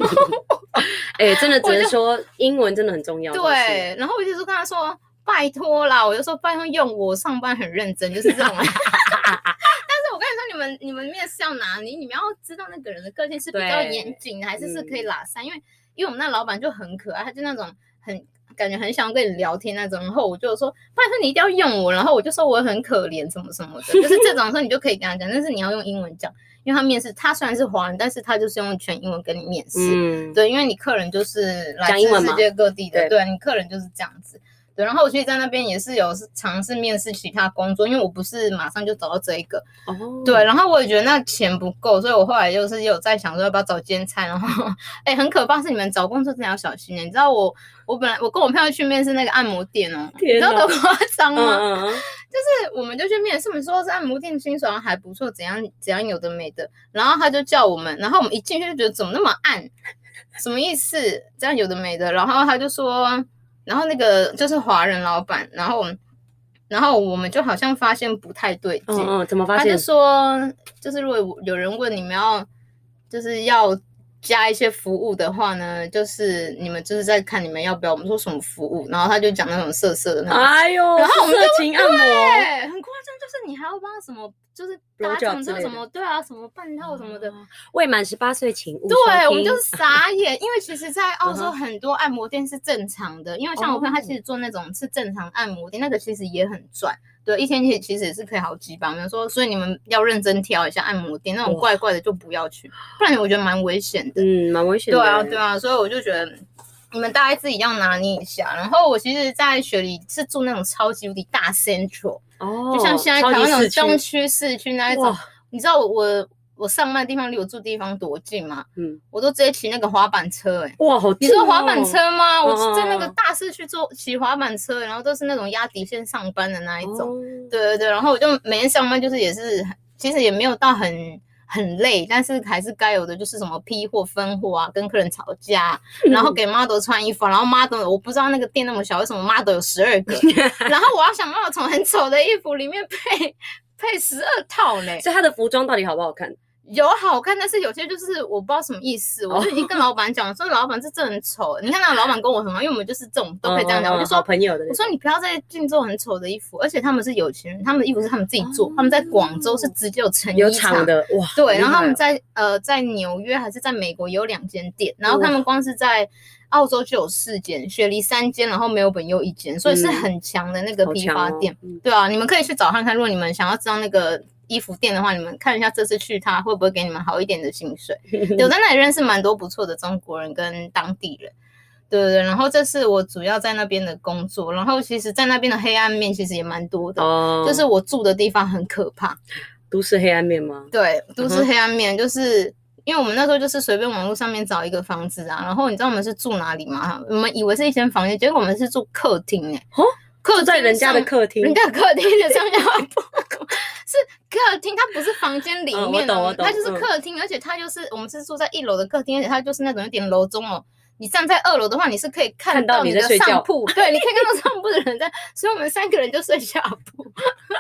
[SPEAKER 1] 哎，真的只能说英文真的很重要。
[SPEAKER 2] 对，然后我就是跟他说拜托啦，我就说拜托用我上班很认真，就是这种。但是我跟你说，你们你们面试要哪里，你们要知道那个人的个性是比较严谨，还是是可以拉塞，因为。因为我们那老板就很可爱，他就那种很感觉很想跟你聊天那种。然后我就说，不然说你一定要用我。然后我就说我很可怜，什么什么的，就是这种时候你就可以跟他讲，但是你要用英文讲，因为他面试他虽然是华人，但是他就是用全英文跟你面试。嗯，对，因为你客人就是来自世界各地的，对，你客人就是这样子。对，然后我其实在那边也是有尝试面试其他工作，因为我不是马上就找到这一个。哦。对，然后我也觉得那钱不够，所以我后来就是有在想说要不要找兼差。然后，哎，很可怕是你们找工作真的要小心的。你知道我，我本来我跟我朋友去面试那个按摩店哦，你知道多夸张吗？嗯嗯。就是我们就去面试，我们说是按摩店薪水还不错，怎样怎样有的没的。然后他就叫我们，然后我们一进去就觉得怎么那么暗，什么意思？这样有的没的。然后他就说。然后那个就是华人老板，然后然后我们就好像发现不太对劲，
[SPEAKER 1] 嗯嗯，怎么发现？
[SPEAKER 2] 他就说，就是如果有人问你们要，就是要。加一些服务的话呢，就是你们就是在看你们要不要我们说什么服务，然后他就讲那种色色的那种，
[SPEAKER 1] 哎呦，
[SPEAKER 2] 然后我们就
[SPEAKER 1] 色情按摩，
[SPEAKER 2] 对，很夸张，就是你还要帮他什么，就是打整这什么，对啊，什么半套什么的，
[SPEAKER 1] 未满十八岁请勿。
[SPEAKER 2] 对，我们就是傻眼，因为其实，在澳洲很多按摩店是正常的，因为像我朋友他其实做那种是正常按摩店，那个其实也很赚。对，一天其实其实也是可以好几百。我们说，所以你们要认真挑一下按摩店，那种怪怪的就不要去，不然我觉得蛮危险的。
[SPEAKER 1] 嗯，蛮危险的。
[SPEAKER 2] 对啊，对啊，所以我就觉得你们大概自己要拿捏一下。然后我其实，在雪梨是住那种超级无敌大 Central，哦，就像现在台湾那种东区市区那一种，你知道我。我我上班的地方离我住的地方多近吗？嗯，我都直接骑那个滑板车、欸，哎，
[SPEAKER 1] 哇，好！
[SPEAKER 2] 你说滑板车吗？我在那个大市区坐骑滑板车，然后都是那种压底线上班的那一种，哦、对对对，然后我就每天上班就是也是，其实也没有到很很累，但是还是该有的就是什么批货分货啊，跟客人吵架，然后给 model 穿衣服，然后 model 我不知道那个店那么小，为什么 model 有十二个，然后我要想办法从很丑的衣服里面配配十二套嘞，
[SPEAKER 1] 所以他的服装到底好不好看？
[SPEAKER 2] 有好看，但是有些就是我不知道什么意思。我就已经跟老板讲，说老板这真的很丑。你看那个老板跟我很好，因为我们就是这种都可以这样讲。我就说
[SPEAKER 1] 朋友的，
[SPEAKER 2] 我说你不要再进做很丑的衣服，而且他们是有钱人，他们的衣服是他们自己做，他们在广州是直接有成衣厂
[SPEAKER 1] 的哇。
[SPEAKER 2] 对，然后他们在呃在纽约还是在美国有两间店，然后他们光是在澳洲就有四间，雪梨三间，然后墨尔本又一间，所以是很强的那个批发店。对啊，你们可以去找看看，如果你们想要知道那个。衣服店的话，你们看一下这次去他会不会给你们好一点的薪水？有在那里认识蛮多不错的中国人跟当地人，对对对。然后这是我主要在那边的工作，然后其实，在那边的黑暗面其实也蛮多的。哦，就是我住的地方很可怕，
[SPEAKER 1] 都是黑暗面吗？
[SPEAKER 2] 对，都是黑暗面，就是因为我们那时候就是随便网络上面找一个房子啊，然后你知道我们是住哪里吗？我们以为是一间房间，结果我们是住客厅诶、欸。哦，
[SPEAKER 1] 客在人家的客厅，
[SPEAKER 2] 人家客厅的上下铺。是客厅，它不是房间里面哦，它就是客厅，而且它就是我们是住在一楼的客厅，而且它就是那种有点楼中哦。你站在二楼的话，你是可以看到你的上铺，对，你可以看到上铺的人在，所以我们三个人就睡下铺。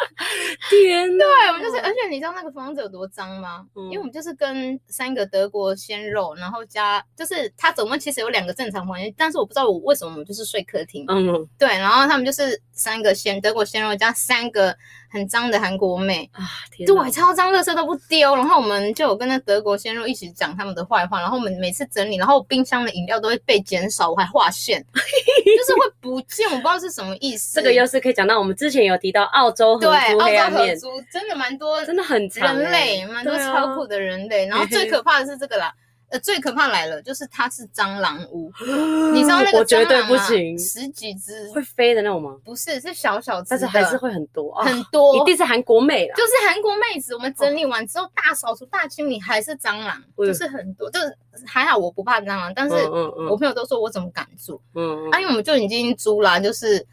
[SPEAKER 1] 天哪，
[SPEAKER 2] 对，我们就是，而且你知道那个房子有多脏吗？嗯、因为我们就是跟三个德国鲜肉，然后加就是它总共其实有两个正常房间，但是我不知道我为什么我们就是睡客厅。嗯，对，然后他们就是三个鲜德国鲜肉加三个很脏的韩国妹啊，天，对，超脏，垃圾都不丢。然后我们就有跟那德国鲜肉一起讲他们的坏话，然后我们每次整理，然后冰箱的饮料都。会被减少，我还划线，就是会不见，我不知道是什么意思。
[SPEAKER 1] 这个又是可以讲到我们之前有提到澳洲合租黑暗面，
[SPEAKER 2] 真的蛮多，
[SPEAKER 1] 真的很人
[SPEAKER 2] 类，蛮多超酷的人类。然后最可怕的是这个啦。呃，最可怕来了，就是它是蟑螂屋，你知道那个蟑螂吗？
[SPEAKER 1] 我绝对不行，
[SPEAKER 2] 十几只
[SPEAKER 1] 会飞的那种吗？
[SPEAKER 2] 不是，是小小只，
[SPEAKER 1] 但是还是会很多，
[SPEAKER 2] 很多，
[SPEAKER 1] 一定是韩国妹啦，
[SPEAKER 2] 就是韩国妹子。我们整理完之后，大扫除、大清理，还是蟑螂，就是很多，就是还好我不怕蟑螂，但是我朋友都说我怎么敢住？嗯，啊，因为我们就已经租了，就是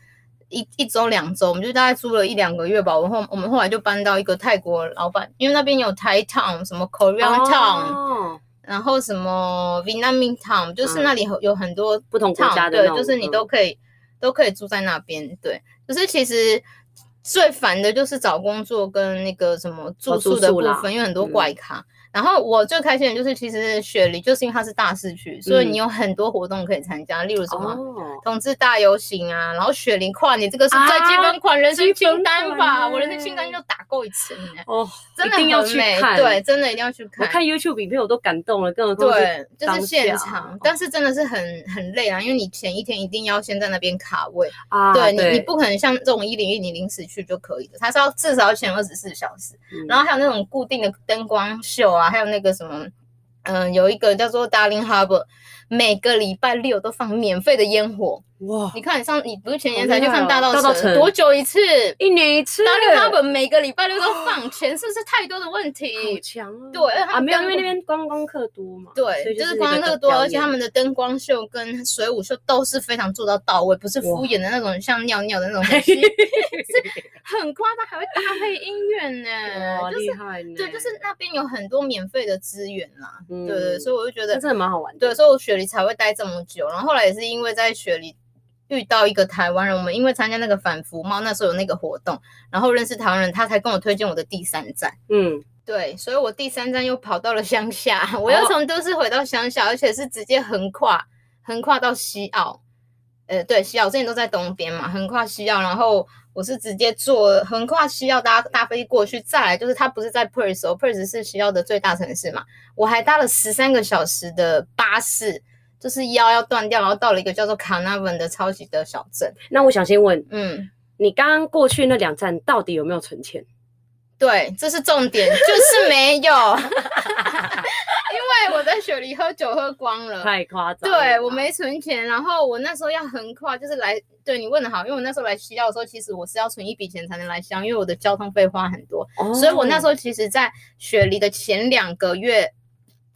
[SPEAKER 2] 一一周两周，我们就大概租了一两个月吧。然后我们后来就搬到一个泰国老板，因为那边有 Thai Town，什么 Korean Town。然后什么 Vietnamese Town，就是那里有很多
[SPEAKER 1] 不同国家的，
[SPEAKER 2] 对，就是你都可以都可以住在那边，对。可是其实最烦的就是找工作跟那个什么住宿的部分，因为很多怪咖。然后我最开心的就是，其实雪梨就是因为它是大市区，所以你有很多活动可以参加，例如什么同志大游行啊，然后雪梨跨年这个是最基本款人生清单吧，我人生清单就打够一次
[SPEAKER 1] 哦，真的一定要去看，
[SPEAKER 2] 对，真的一定要去看。
[SPEAKER 1] 我看 YouTube 影片我都感动了，更何况
[SPEAKER 2] 对，就是现场，但是真的是很很累啊，因为你前一天一定要先在那边卡位。啊，对你你不可能像这种一零一你临时去就可以的，它是要至少前二十四小时，然后还有那种固定的灯光秀啊。还有那个什么，嗯，有一个叫做 Darling Harbour，每个礼拜六都放免费的烟火。哇！你看，你上你不是前年才去看大道城，多久一次？
[SPEAKER 1] 一年一次。
[SPEAKER 2] Darling Harbour 每个礼拜六都放，钱是不是太多的问题？
[SPEAKER 1] 好强啊！
[SPEAKER 2] 对
[SPEAKER 1] 啊，没有，因为那边观光客多嘛。
[SPEAKER 2] 对，就是观光客多，而且他们的灯光秀跟水舞秀都是非常做到到位，不是敷衍的那种，像尿尿的那种东西，是很夸张，还会搭配音乐呢。哇，厉害呢！对，就是那边有很多免费的资源啦。对对，所以我就觉得
[SPEAKER 1] 真的蛮好玩的。
[SPEAKER 2] 对，所以我雪梨才会待这么久，然后后来也是因为在雪梨。遇到一个台湾人，我们因为参加那个反服贸，那时候有那个活动，然后认识台湾人，他才跟我推荐我的第三站。嗯，对，所以我第三站又跑到了乡下，我又从都市回到乡下，而且是直接横跨横跨到西澳。呃，对，西澳之前都在东边嘛，横跨西澳，然后我是直接坐横跨西澳搭搭飞机过去，再来就是他不是在 Perth，Perth 是西澳的最大城市嘛，我还搭了十三个小时的巴士。就是腰要断掉，然后到了一个叫做 Carnarvon 的超级的小镇。
[SPEAKER 1] 那我想先问，嗯，你刚刚过去那两站到底有没有存钱？
[SPEAKER 2] 对，这是重点，就是没有，因为我在雪梨喝酒喝光了，
[SPEAKER 1] 太夸张。
[SPEAKER 2] 对，我没存钱，然后我那时候要横跨，就是来，对你问的好，因为我那时候来西澳的时候，其实我是要存一笔钱才能来西澳，因为我的交通费花很多，哦，所以我那时候其实，在雪梨的前两个月。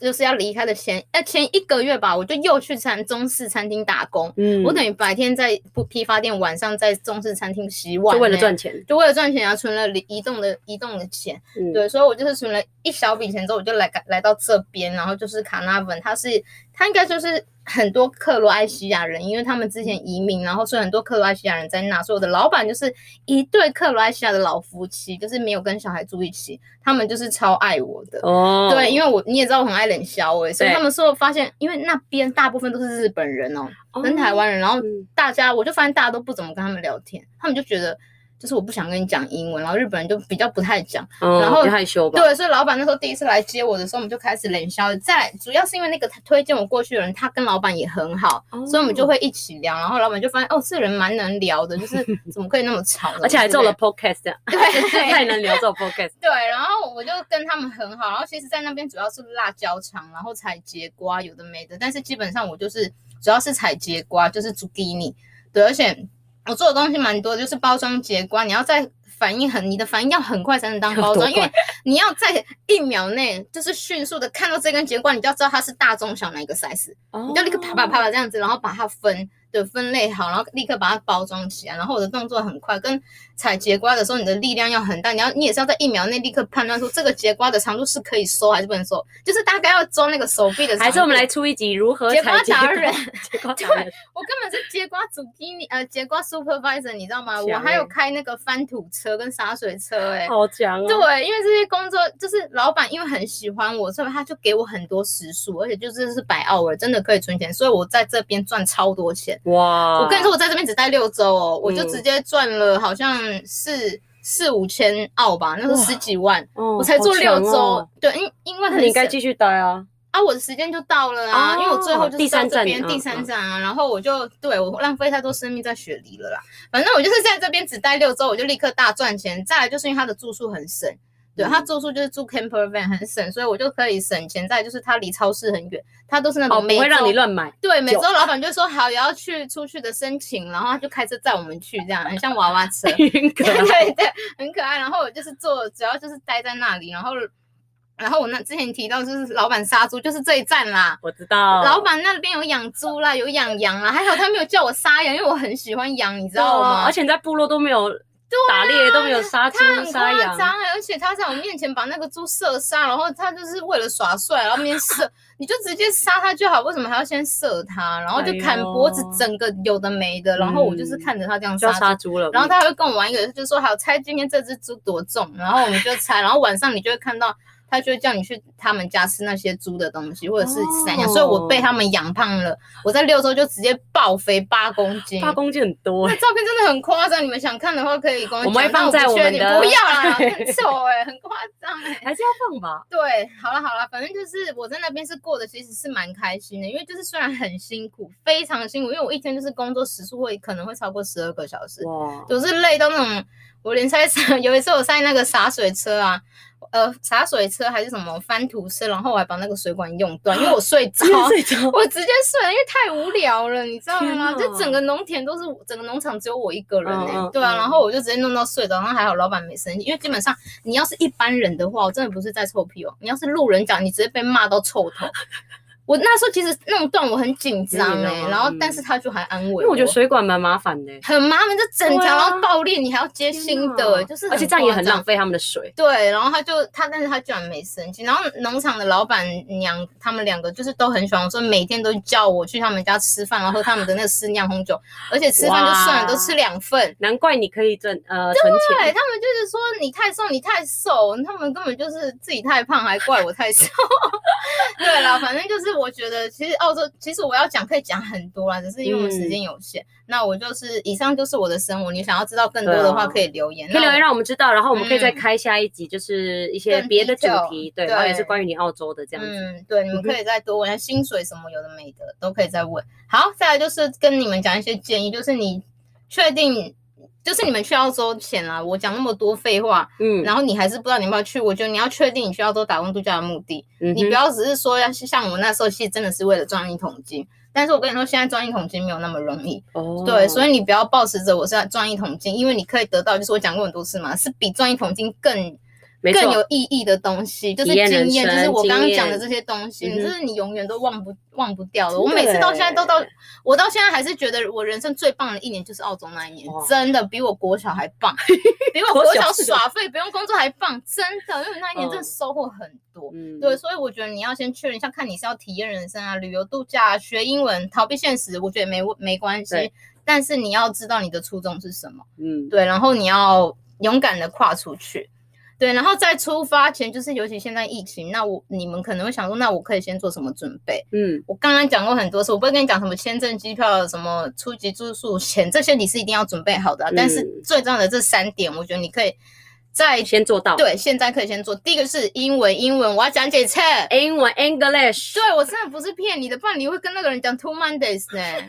[SPEAKER 2] 就是要离开的前，呃，前一个月吧，我就又去餐中式餐厅打工。嗯，我等于白天在批发店，晚上在中式餐厅洗碗，
[SPEAKER 1] 就为了赚钱，
[SPEAKER 2] 就为了赚钱啊，存了移动的移动的钱。嗯，对，所以我就是存了一小笔钱之后，我就来来到这边，然后就是卡纳文，它是它应该就是。很多克罗埃西亚人，因为他们之前移民，然后所以很多克罗埃西亚人在那。所以我的老板就是一对克罗埃西亚的老夫妻，就是没有跟小孩住一起，他们就是超爱我的。哦，对，因为我你也知道我很爱冷笑话，所以他们说我发现，因为那边大部分都是日本人哦，跟台湾人，然后大家我就发现大家都不怎么跟他们聊天，他们就觉得。就是我不想跟你讲英文，然后日本人就比较不太讲，
[SPEAKER 1] 嗯、
[SPEAKER 2] 然后
[SPEAKER 1] 害羞吧。
[SPEAKER 2] 对，所以老板那时候第一次来接我的时候，我们就开始冷笑。在主要是因为那个推荐我过去的人，他跟老板也很好，哦，所以我们就会一起聊。然后老板就发现，哦，这人蛮能聊的，就是 怎么可以那么吵，
[SPEAKER 1] 而且还做了 podcast，对，太能聊做 podcast。
[SPEAKER 2] 对，然后我就跟他们很好。然后其实，在那边主要是辣椒肠，然后采节瓜，有的没的。但是基本上我就是主要是采节瓜，就是 zucchini。对，而且我做的东西蛮多的，就是包装结瓜，你要在。反应很，你的反应要很快才能当包装，因为 你要在一秒内就是迅速的看到这根节瓜，你就要知道它是大中小哪一个 size，哦，你就立刻啪啪啪啪这样子，然后把它分。的分类好，然后立刻把它包装起来。然后我的动作很快，跟采节瓜的时候，你的力量要很大。你要，你也是要在一秒内立刻判断出这个节瓜的长度是可以收还是不能收，就是大概要装那个手臂的。
[SPEAKER 1] 还是我们来出一集如何采节瓜达人？
[SPEAKER 2] 节瓜达人，对，我根本是节瓜主机，呃，节瓜 supervisor，你知道吗？欸、我还有开那个翻土车跟洒水车、欸，哎，
[SPEAKER 1] 好强啊！
[SPEAKER 2] 对，因为这些工作就是老板因为很喜欢我，所以他就给我很多时数，而且就是是百奥尔，真的可以存钱，所以我在这边赚超多钱。哇！我跟你说，我在这边只待六周哦，我就直接赚了好像是四五千澳吧，那是十几万，我才做六周。哦、对，因因为很
[SPEAKER 1] 你应该继续待啊
[SPEAKER 2] 啊！我的时间就到了啊，哦、因为我最后就是在这边第三站啊，然后我就对我浪费太多生命在雪梨了啦。反正我就是在这边只待六周，我就立刻大赚钱。再来就是因为他的住宿很省。对，他住宿就是住 camper van 很省，所以我就可以省钱。再就是他离超市很远，他都是那种
[SPEAKER 1] 哦、不会让你乱买。
[SPEAKER 2] 对，每周老板就说好也要去出去的申请，然后他就开车载我们去，这样很像娃娃车，
[SPEAKER 1] 很可爱。
[SPEAKER 2] 对对，很可爱。然后我就是坐，主要就是待在那里。然后，然后我那之前提到就是老板杀猪，就是这一站啦。
[SPEAKER 1] 我知道，
[SPEAKER 2] 老板那边有养猪啦，有养羊啦，还好他没有叫我杀羊，因为我很喜欢羊，你知道吗？
[SPEAKER 1] 而且在部落都没有。打猎都没有杀猪杀羊，
[SPEAKER 2] 而且他在我面前把那个猪射杀，然后他就是为了耍帅，然后面射，你就直接杀他就好，为什么还要先射他？然后就砍脖子，整个有的没的，然后我就是看着他这样杀
[SPEAKER 1] 杀猪了，
[SPEAKER 2] 然后他还会跟我玩一个，就是说好猜今天这只猪多重，然后我们就猜，然后晚上你就会看到。他就会叫你去他们家吃那些猪的东西，或者是散养，oh. 所以我被他们养胖了。我在六周就直接爆肥八公斤，
[SPEAKER 1] 八公斤很多。
[SPEAKER 2] 那照片真的很夸张，你们想看的话可以跟我讲。
[SPEAKER 1] 我们会放在我们的。
[SPEAKER 2] 不要啦，很丑哎、欸，很夸张哎，
[SPEAKER 1] 还是要放吧。
[SPEAKER 2] 对，好了好了，反正就是我在那边是过得其实是蛮开心的，因为就是虽然很辛苦，非常辛苦，因为我一天就是工作时数会可能会超过十二个小时，哇，就是累到那种。我连塞 有一次我塞那个洒水车啊。呃，洒水车还是什么翻土车，然后我还把那个水管用断，因为我睡着，睡着，我直接睡了，因为太无聊了，你知道吗？就整个农田都是，整个农场只有我一个人哎、欸嗯，对啊、嗯，然后我就直接弄到睡着，然后还好老板没生气，因为基本上你要是一般人的话，我真的不是在臭屁哦，你要是路人讲，你直接被骂到臭头。我那时候其实弄断我很紧张哎，然后但是他就还安慰我。因为
[SPEAKER 1] 我觉得水管蛮麻烦的，
[SPEAKER 2] 很麻烦，就整条然后爆裂，你还要接新的，就是
[SPEAKER 1] 而且这样也很浪费他们的水。
[SPEAKER 2] 对，然后他就他，但是他居然没生气。然后农场的老板娘他们两个就是都很喜欢，说每天都叫我去他们家吃饭，然后喝他们的那个私酿红酒，而且吃饭就算了，都吃两份。
[SPEAKER 1] 难怪你可以挣呃
[SPEAKER 2] 存钱。对，他们就是说你太瘦，你太瘦，他们根本就是自己太胖，还怪我太瘦。对了，反正就是我觉得其实。澳洲其实我要讲可以讲很多啦，只是因为我们时间有限。嗯、那我就是以上就是我的生活。你想要知道更多的话，可以留言，
[SPEAKER 1] 可以留言让我们知道，然后我们可以再开下一集，就是一些别的主题，对，然后也是关于你澳洲的这样子。
[SPEAKER 2] 嗯，对，你们可以再多问，薪水什么有的没的都可以再问。好，再来就是跟你们讲一些建议，就是你确定。就是你们去澳洲前啊，我讲那么多废话，嗯，然后你还是不知道你要不要去。我觉得你要确定你去澳洲打工度假的目的，嗯、你不要只是说要像我那时候，其实真的是为了赚一桶金。但是我跟你说，现在赚一桶金没有那么容易，哦，对，所以你不要抱持着我是要赚一桶金，因为你可以得到，就是我讲过很多次嘛，是比赚一桶金更。更有意义的东西就是经验，就是我刚刚讲的这些东西，你就是你永远都忘不忘不掉的。我每次到现在都到，我到现在还是觉得我人生最棒的一年就是澳洲那一年，真的比我国小还棒，比我国小耍废不用工作还棒，真的，因为那一年真的收获很多。嗯，对，所以我觉得你要先确认一下，看你是要体验人生啊，旅游度假、学英文、逃避现实，我觉得没没关系。但是你要知道你的初衷是什么，嗯，对，然后你要勇敢的跨出去。对，然后在出发前，就是尤其现在疫情，那我你们可能会想说，那我可以先做什么准备？嗯，我刚刚讲过很多次，我不会跟你讲什么签证、机票、什么初级住宿钱，这些你是一定要准备好的。嗯、但是最重要的这三点，我觉得你可以在
[SPEAKER 1] 先做到。
[SPEAKER 2] 对，现在可以先做。第一个是英文，英文我要讲解册，
[SPEAKER 1] 英文 English。
[SPEAKER 2] 对，我真的不是骗你的，不然你会跟那个人讲 Two Mondays 呢。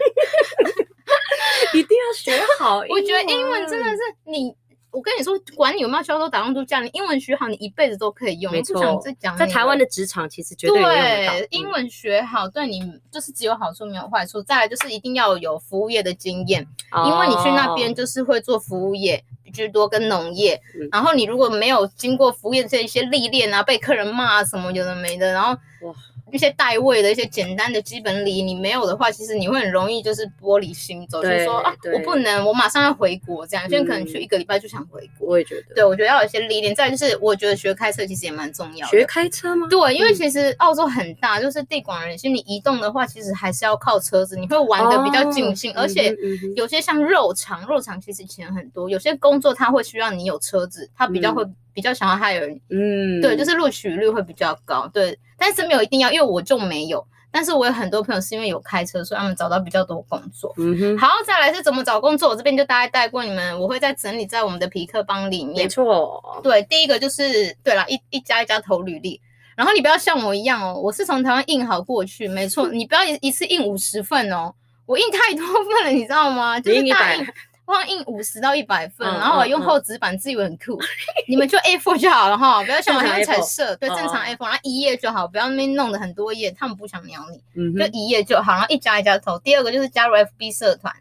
[SPEAKER 1] 一定要学好，
[SPEAKER 2] 我觉得英文真的是你。我跟你说，管你有没有销售打工度假，你英文学好，你一辈子都可以用。没错，
[SPEAKER 1] 在台湾的职场其实绝
[SPEAKER 2] 对英文学好对你就是只有好处没有坏处。再来就是一定要有服务业的经验，哦、因为你去那边就是会做服务业居多跟农业。嗯、然后你如果没有经过服务业这一些历练啊，被客人骂啊什么有的没的，然后哇。一些代位的一些简单的基本礼，你没有的话，其实你会很容易就是玻璃心走，就是说啊，我不能，我马上要回国这样，现在可能去一个礼拜就想回国。
[SPEAKER 1] 我也觉得，
[SPEAKER 2] 对，我觉得要有一些历练。再就是，我觉得学开车其实也蛮重要的。
[SPEAKER 1] 学开车吗？
[SPEAKER 2] 对，因为其实澳洲很大，就是地广人稀，你移动的话，其实还是要靠车子，你会玩的比较尽兴。而且有些像肉场，肉场其实钱很多，有些工作它会需要你有车子，它比较会。比较想要害人，嗯，对，就是录取率会比较高，对，但是没有一定要，因为我就没有，但是我有很多朋友是因为有开车，所以他们找到比较多工作。嗯哼，好，再来是怎么找工作，我这边就大概带过你们，我会再整理在我们的皮克帮里面。
[SPEAKER 1] 没错，
[SPEAKER 2] 对，第一个就是对了，一一家一家投履历，然后你不要像我一样哦，我是从台湾印好过去，没错，你不要一一次印五十份哦，我印太多份了，你知道吗？就是大印。放印五十到一百份，嗯、然后我用厚纸板，自以为很酷。嗯、你们就 A4 就好了哈，不要像我那样彩色。对，正常 A4，然后一页就好，不要那边弄的很多页，他们不想鸟你，嗯、哼就一页就好。然后一家一家投。第二个就是加入 FB 社团。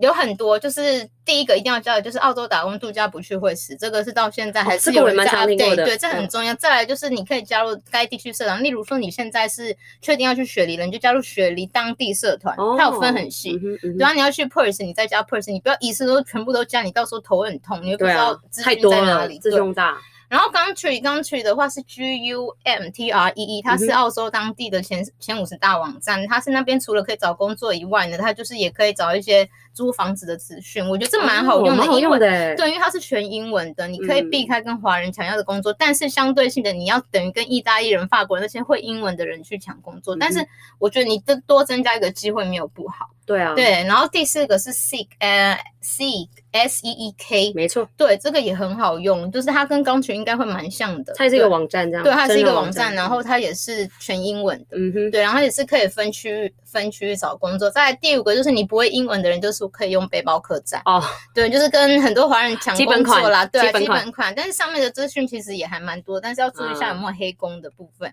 [SPEAKER 2] 有很多，就是第一个一定要教的，就是澳洲打工度假不去会死，这个是到现在还是有人在 update，对，这很重要。再来就是你可以加入该地区社团，例如说你现在是确定要去雪梨了，你就加入雪梨当地社团，它有分很细。对啊，你要去 Perth，你再加 Perth，你不要一次都全部都加，你到时候头很痛，你又不知道资讯在哪里，
[SPEAKER 1] 自重大。
[SPEAKER 2] 然后 Gumtree Gumtree 的话是 G U M T R E E，它是澳洲当地的前前五十大网站，它是那边除了可以找工作以外呢，它就是也可以找一些租房子的资讯。我觉得这蛮好用的，因为对，因为它是全英文的，你可以避开跟华人抢要的工作，但是相对性的，你要等于跟意大利人、法国人那些会英文的人去抢工作。但是我觉得你这多增加一个机会没有不好。
[SPEAKER 1] 对啊，
[SPEAKER 2] 对。然后第四个是 Seek，呃，Seek。S E E K，
[SPEAKER 1] 没错，
[SPEAKER 2] 对，这个也很好用，就是它跟钢琴应该会蛮像的。
[SPEAKER 1] 它也是一个网站这样，
[SPEAKER 2] 对，它是一个网站，然后它也是全英文的，嗯哼，对，然后也是可以分区域分区域找工作。再来第五个就是你不会英文的人，就是可以用背包客栈。哦，对，就是跟很多华人抢工作啦，对，基本款，但是上面的资讯其实也还蛮多，但是要注意一下有没有黑工的部分。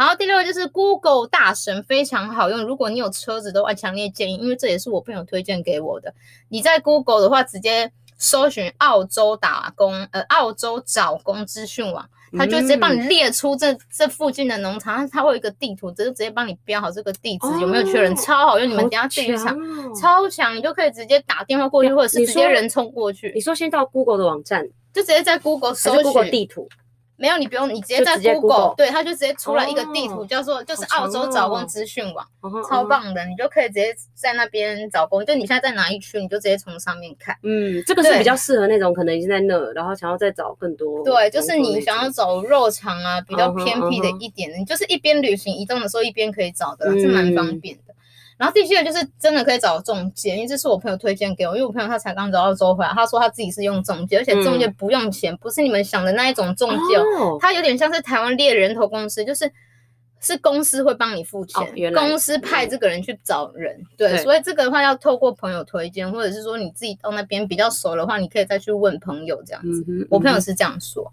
[SPEAKER 2] 好，第六个就是 Google 大神，非常好用。如果你有车子的话，强烈建议，因为这也是我朋友推荐给我的。你在 Google 的话，直接搜寻澳洲打工，呃，澳洲找工资讯网。它就直接帮你列出这、嗯、这附近的农场，它会有一个地图，直接直接帮你标好这个地址、哦、有没有缺人，超好用。你们等下去一场，哦、超强，你就可以直接打电话过去，或者是直接人冲过去。
[SPEAKER 1] 你说先到 Google 的网站，
[SPEAKER 2] 就直接在 Google 搜寻
[SPEAKER 1] Google 地图。
[SPEAKER 2] 没有，你不用，你直接在 Google，, Google 对，它就直接出来一个地图，哦、叫做就是澳洲找工资讯网，哦、超棒的，哦、你就可以直接在那边找工。就你现在在哪一区，你就直接从上面看。
[SPEAKER 1] 嗯，这个是比较适合那种可能已经在那，然后想要再找更多。
[SPEAKER 2] 对，就是你想要走肉场啊，比较偏僻的一点的，你就是一边旅行移动的时候一边可以找的，是蛮方便的。嗯然后第七个就是真的可以找中介，因为这是我朋友推荐给我，因为我朋友他才刚找到周回来，他说他自己是用中介，而且中介不用钱，嗯、不是你们想的那一种中介，哦，他有点像是台湾猎人头公司，就是是公司会帮你付钱，哦、公司派这个人去找人，嗯、对，所以这个的话要透过朋友推荐，或者是说你自己到那边比较熟的话，你可以再去问朋友这样子。嗯嗯、我朋友是这样说。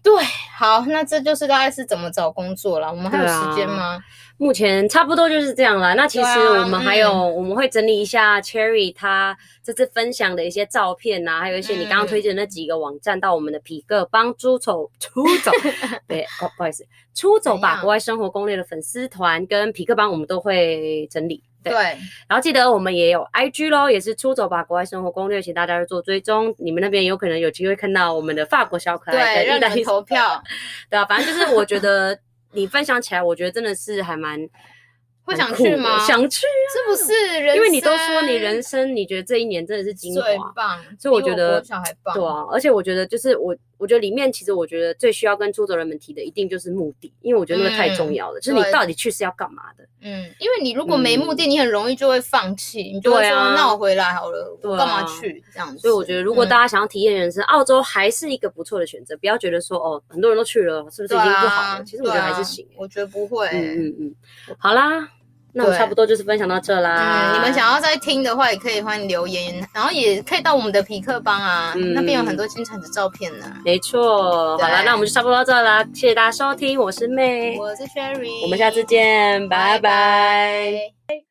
[SPEAKER 2] 对，好，那这就是大概是怎么找工作了。我们还有时间吗？啊、目前差不多就是这样了。那其实我们还有，啊嗯、我们会整理一下 Cherry 他这次分享的一些照片呐、啊，还有一些你刚刚推荐的那几个网站，到我们的皮克帮出走出走，对，哦，不好意思，出走吧国外生活攻略的粉丝团跟皮克帮，我们都会整理。对，对，然后记得我们也有 IG 咯，也是出走吧国外生活攻略，请大家做追踪。你们那边有可能有机会看到我们的法国小可爱的，对，让你投票。
[SPEAKER 1] 对啊，反正就是我觉得你分享起来，我觉得真的是还蛮。
[SPEAKER 2] 会想去吗？
[SPEAKER 1] 想去啊，
[SPEAKER 2] 是不是？人生？
[SPEAKER 1] 因为你都说你人生，你觉得这一年真的是精华，最棒，所以我觉得。对啊，而且我觉得就是我，我觉得里面其实我觉得最需要跟出走人们提的，一定就是目的，因为我觉得那个太重要了。嗯、就是你到底去是要干嘛的？
[SPEAKER 2] 嗯，因为你如果没目的，你很容易就会放弃，嗯、你就会说那我回来好了，干嘛去这样子？
[SPEAKER 1] 所以我觉得，如果大家想要体验人生，嗯、澳洲还是一个不错的选择。不要觉得说哦，很多人都去了，是不是已经不好了？啊、其实我觉得还是行、欸。
[SPEAKER 2] 我觉得不会、欸。
[SPEAKER 1] 嗯嗯嗯，好啦。那我差不多就是分享到这啦。
[SPEAKER 2] 嗯，你们想要再听的话，也可以欢迎留言，然后也可以到我们的皮克邦啊，嗯、那边有很多精彩的照片呢。
[SPEAKER 1] 没错，好了，那我们就差不多到这啦，谢谢大家收听，我是妹，
[SPEAKER 2] 我是 Cherry，
[SPEAKER 1] 我们下次见，拜拜。